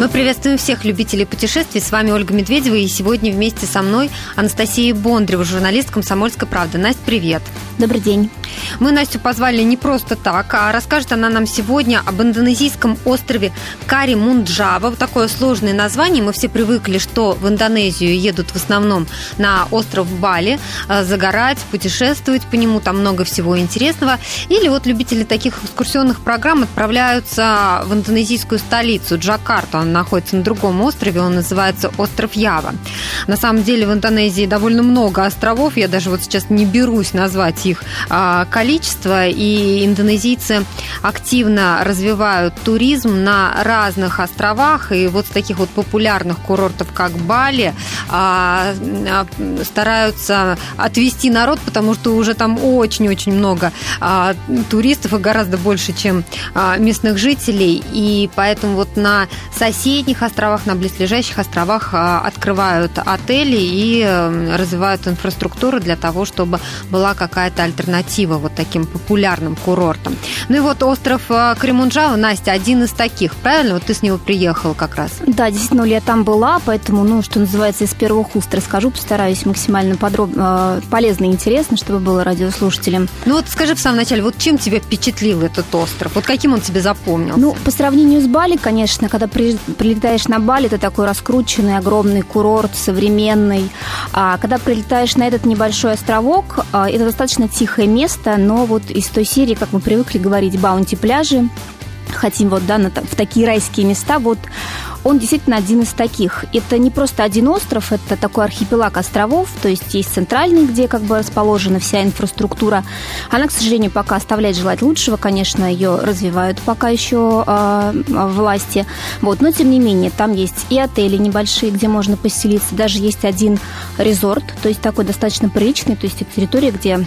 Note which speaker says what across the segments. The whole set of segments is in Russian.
Speaker 1: Мы приветствуем всех любителей путешествий. С вами Ольга Медведева. И сегодня вместе со мной Анастасия Бондарева, журналист «Комсомольской правды». Настя, привет.
Speaker 2: Добрый день.
Speaker 1: Мы Настю позвали не просто так, а расскажет она нам сегодня об индонезийском острове Кари-Мунджава. Такое сложное название. Мы все привыкли, что в Индонезию едут в основном на остров Бали, э, загорать, путешествовать по нему. Там много всего интересного. Или вот любители таких экскурсионных программ отправляются в индонезийскую столицу Джакарту. Находится на другом острове, он называется остров Ява. На самом деле в Индонезии довольно много островов. Я даже вот сейчас не берусь назвать их а, количество, и индонезийцы активно развивают туризм на разных островах, и вот с таких вот популярных курортов, как Бали, а, а, стараются отвести народ, потому что уже там очень-очень много туристов, и гораздо больше, чем местных жителей, и поэтому вот на соседних островах, на близлежащих островах открывают отели и э, развивают инфраструктуру для того, чтобы была какая-то альтернатива вот таким популярным курортам. Ну и вот остров э, Кремунджава, Настя, один из таких, правильно? Вот ты с него приехал как раз.
Speaker 2: Да, действительно, я там была, поэтому, ну, что называется, из первых уст расскажу, постараюсь максимально подробно, э, полезно и интересно, чтобы было радиослушателям.
Speaker 1: Ну вот скажи в самом начале, вот чем тебя впечатлил этот остров? Вот каким он тебе запомнился?
Speaker 2: Ну, по сравнению с Бали, конечно, когда прилетаешь на Бали, это такой раскрученный, огромный курорт, современный. А когда прилетаешь на этот небольшой островок, э, это достаточно тихое место, но вот из той серии, как мы привыкли говорить, баунти-пляжи, хотим вот, да, на, в такие райские места, вот он действительно один из таких. Это не просто один остров, это такой архипелаг островов, то есть есть центральный, где как бы расположена вся инфраструктура. Она, к сожалению, пока оставляет желать лучшего, конечно, ее развивают пока еще э, власти. Вот, но тем не менее, там есть и отели небольшие, где можно поселиться, даже есть один резорт, то есть такой достаточно приличный, то есть это территория, где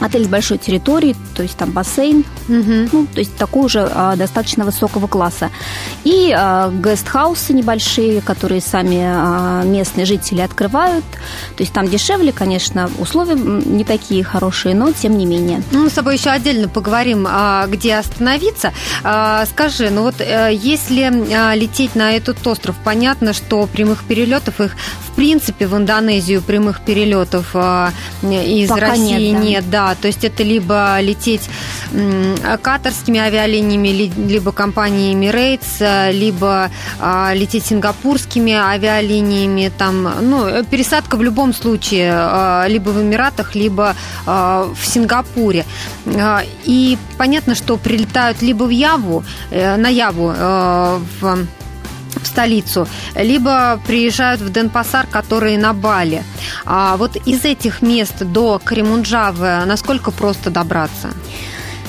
Speaker 2: Отель с большой территорией, то есть там бассейн, угу. ну, то есть такого же а, достаточно высокого класса. И а, гестхаусы небольшие, которые сами а, местные жители открывают. То есть там дешевле, конечно, условия не такие хорошие, но тем не менее.
Speaker 1: Ну, мы с тобой еще отдельно поговорим, а, где остановиться. А, скажи, ну вот э, если а, лететь на этот остров, понятно, что прямых перелетов их в принципе в Индонезию прямых перелетов а, из Пока России нет, да. нет, да то есть это либо лететь катарскими авиалиниями, либо компанией Emirates, либо а, лететь сингапурскими авиалиниями, там, ну, пересадка в любом случае а, либо в Эмиратах, либо а, в Сингапуре. И понятно, что прилетают либо в Яву, э, на Яву, э, в в столицу, либо приезжают в Денпасар, которые на Бали. А вот из этих мест до Кремунджавы насколько просто добраться?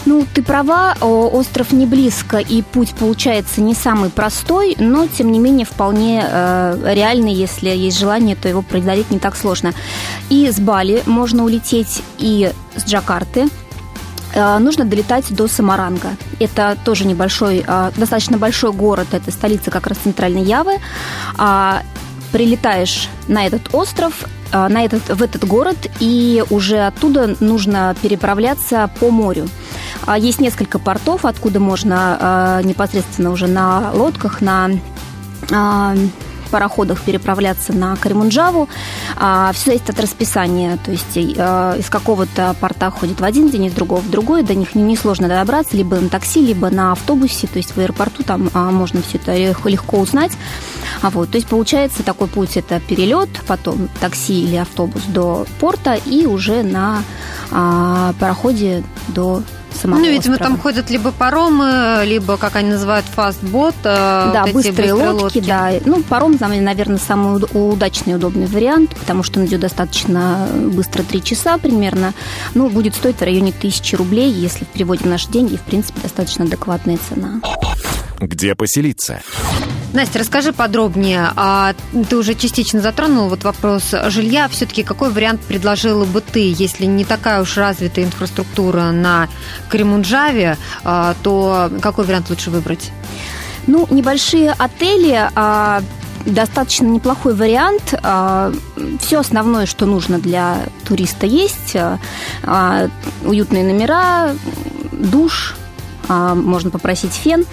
Speaker 2: Ну, ты права, остров не близко, и путь получается не самый простой, но, тем не менее, вполне э, реальный, если есть желание, то его преодолеть не так сложно. И с Бали можно улететь, и с Джакарты, нужно долетать до Самаранга. Это тоже небольшой, э, достаточно большой город, это столица как раз Центральной Явы. А, прилетаешь на этот остров, э, на этот, в этот город, и уже оттуда нужно переправляться по морю. А, есть несколько портов, откуда можно непосредственно уже на лодках, на пароходах переправляться на Каримунджаву. А, все зависит от расписания. То есть а, из какого-то порта ходит в один день, из другого в другой. До них несложно не добраться либо на такси, либо на автобусе. То есть в аэропорту там а, можно все это легко узнать. А вот, то есть получается такой путь это перелет, потом такси или автобус до порта и уже на а, пароходе до самого
Speaker 1: Ну, видимо,
Speaker 2: острова.
Speaker 1: там ходят либо паромы, либо, как они называют, фастбот.
Speaker 2: Э, да, вот быстрые, быстрые лодки, лодки, да. Ну, паром, наверное, самый удачный и удобный вариант, потому что он идет достаточно быстро, 3 часа примерно. Ну, будет стоить в районе тысячи рублей, если переводим наши деньги, в принципе, достаточно адекватная цена.
Speaker 3: Где поселиться?
Speaker 1: Настя, расскажи подробнее. А ты уже частично затронул вот вопрос жилья. Все-таки какой вариант предложила бы ты, если не такая уж развитая инфраструктура на Кремунджаве, а, то какой вариант лучше выбрать?
Speaker 2: Ну, небольшие отели, а, достаточно неплохой вариант. Все основное, что нужно для туриста есть. Уютные номера, душ, можно попросить фен.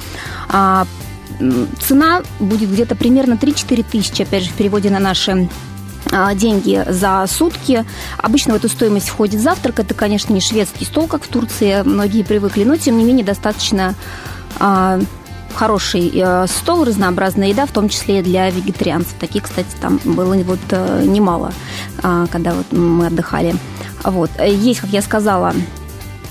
Speaker 2: Цена будет где-то примерно 3-4 тысячи, опять же, в переводе на наши деньги за сутки. Обычно в эту стоимость входит завтрак. Это, конечно, не шведский стол, как в Турции многие привыкли, но, тем не менее, достаточно хороший э, стол, разнообразная еда, в том числе и для вегетарианцев. Таких, кстати, там было вот э, немало, а, когда вот мы отдыхали. Вот. Есть, как я сказала,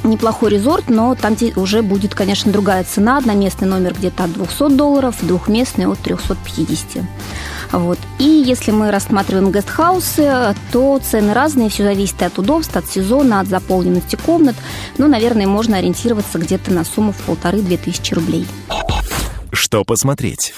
Speaker 2: неплохой резорт, но там уже будет, конечно, другая цена. Одноместный номер где-то от 200 долларов, двухместный от 350. Вот. И если мы рассматриваем гестхаусы, то цены разные, все зависит от удобства, от сезона, от заполненности комнат. Ну, наверное, можно ориентироваться где-то на сумму в полторы-две тысячи рублей.
Speaker 3: Что посмотреть?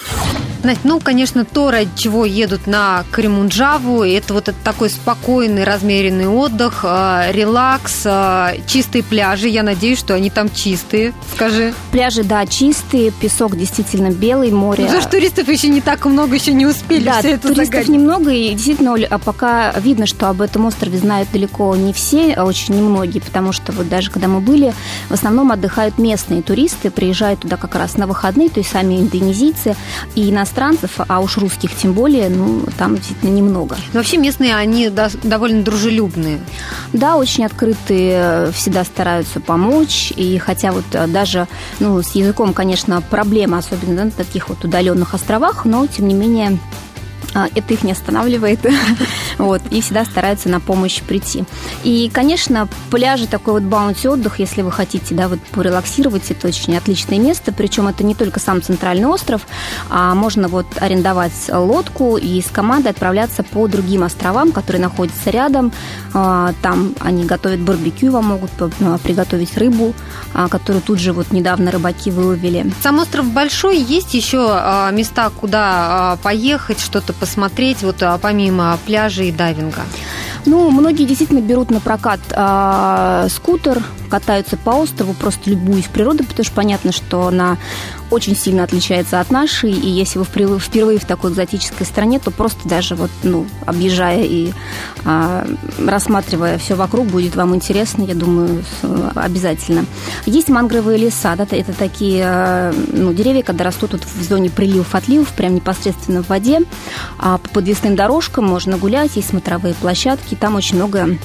Speaker 1: Настя, ну, конечно, то, ради чего едут на Каримунджаву, это вот этот такой спокойный, размеренный отдых, э, релакс, э, чистые пляжи. Я надеюсь, что они там чистые. Скажи.
Speaker 2: Пляжи, да, чистые, песок действительно белый, море.
Speaker 1: Ну, что туристов еще не так много, еще не успели
Speaker 2: да,
Speaker 1: все это
Speaker 2: туристов
Speaker 1: загадить.
Speaker 2: немного, и действительно а пока видно, что об этом острове знают далеко не все, а очень немногие, потому что вот даже когда мы были, в основном отдыхают местные туристы, приезжают туда как раз на выходные, то есть сами индонезийцы, и нас иностранцев, а уж русских тем более, ну, там действительно немного.
Speaker 1: Но вообще местные, они довольно дружелюбные.
Speaker 2: Да, очень открытые, всегда стараются помочь, и хотя вот э, даже, ну, с языком, конечно, проблема, особенно на таких вот удаленных островах, но, тем не менее, это их не останавливает, вот, и всегда стараются на помощь прийти. И, конечно, пляжи, такой вот баунти отдых, если вы хотите, да, вот порелаксировать, это очень отличное место, причем это не только сам центральный остров, а можно вот арендовать лодку и с командой отправляться по другим островам, которые находятся рядом, а, там они готовят барбекю, вам могут а, приготовить рыбу, которую тут же вот недавно рыбаки выловили.
Speaker 1: Сам остров большой, есть еще места, куда поехать, что-то посмотреть, вот а, помимо пляжа и дайвинга?
Speaker 2: Ну, многие действительно берут на прокат э, скутер, катаются по острову, просто любуясь природой, потому что понятно, что она очень сильно отличается от нашей, и если вы впервые в такой экзотической стране, то просто даже вот, ну, объезжая и а, рассматривая все вокруг, будет вам интересно, я думаю, обязательно. Есть мангровые леса, да, это такие а, ну, деревья, когда растут вот в зоне приливов-отливов, прям непосредственно в воде, а по подвесным дорожкам можно гулять, есть смотровые площадки, там очень много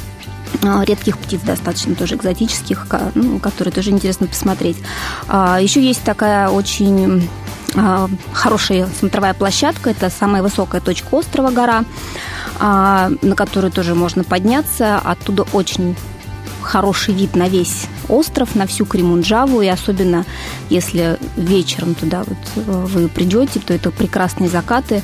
Speaker 2: редких птиц достаточно тоже экзотических, ну, которые тоже интересно посмотреть. А, Еще есть такая очень а, хорошая смотровая площадка. Это самая высокая точка острова гора, на которую тоже можно подняться. Оттуда очень хороший вид на весь остров, на всю Кримунджаву, и особенно если вечером туда вот э, вы придете, то это прекрасные закаты.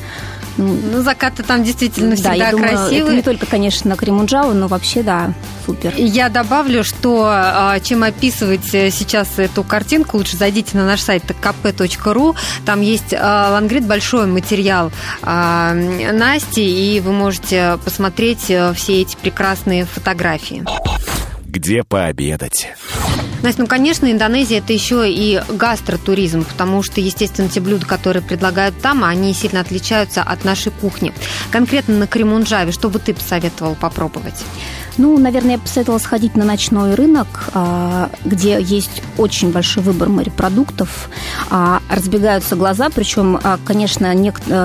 Speaker 1: Ну, ну, закаты там действительно всегда
Speaker 2: да, я думаю,
Speaker 1: красивые.
Speaker 2: Это не только, конечно, Кримунджава, но вообще, да, супер.
Speaker 1: Я добавлю, что а, чем описывать э, сейчас эту картинку, лучше зайдите на наш сайт kp.ru. Там есть а, лангрид, большой материал а, Насти, и вы можете посмотреть э, все эти прекрасные фотографии.
Speaker 3: Где пообедать?
Speaker 1: Настя, ну, конечно, Индонезия – это еще и гастротуризм, потому что, естественно, те блюда, которые предлагают там, они сильно отличаются от нашей кухни. Конкретно на Кремунджаве, что бы ты посоветовал попробовать?
Speaker 2: Ну, наверное, я посоветовала сходить на ночной рынок, а, где есть очень большой выбор морепродуктов. А, разбегаются глаза, причем, а, конечно,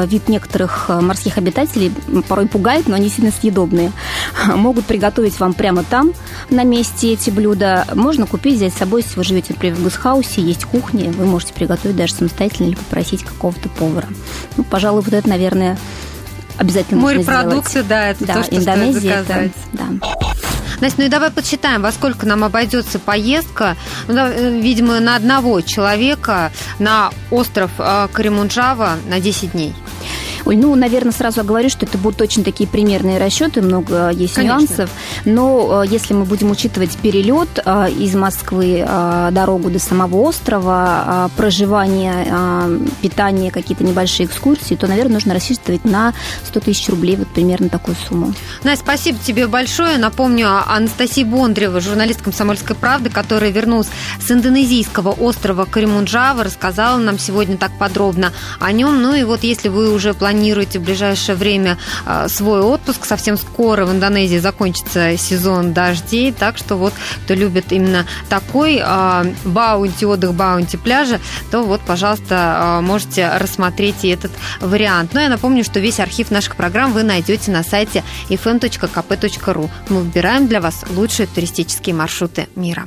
Speaker 2: вид некоторых морских обитателей порой пугает, но они сильно съедобные. Могут приготовить вам прямо там, на месте эти блюда. Можно купить, взять с собой, если вы живете, например, в гусхаусе, есть кухня, вы можете приготовить даже самостоятельно или попросить какого-то повара. Ну, пожалуй, вот это, наверное, обязательно
Speaker 1: Морепродукты, да, это
Speaker 2: да,
Speaker 1: то, что
Speaker 2: Индонезия,
Speaker 1: стоит заказать.
Speaker 2: Это, да.
Speaker 1: Настя, ну и давай подсчитаем, во сколько нам обойдется поездка, ну, да, э, видимо, на одного человека на остров э, Каримунджава на 10 дней.
Speaker 2: Оль, ну, наверное, сразу говорю, что это будут очень такие примерные расчеты, много есть Конечно. нюансов. Но э, если мы будем учитывать перелет э, из Москвы, дорогу до самого острова, проживание, питание, какие-то небольшие экскурсии, то, наверное, нужно рассчитывать на 100 тысяч рублей, вот примерно такую сумму.
Speaker 1: Настя, спасибо тебе большое. Напомню, Анастасия Бондарева, журналист «Комсомольской правды», которая вернулась с индонезийского острова Каримунджава, рассказала нам сегодня так подробно о нем. Ну и вот если вы уже планируете планируете в ближайшее время а, свой отпуск, совсем скоро в Индонезии закончится сезон дождей, так что вот кто любит именно такой а, баунти, отдых баунти пляжа, то вот, пожалуйста, можете рассмотреть и этот вариант. Но я напомню, что весь архив наших программ вы найдете на сайте fm.kp.ru. Мы выбираем для вас лучшие туристические маршруты мира.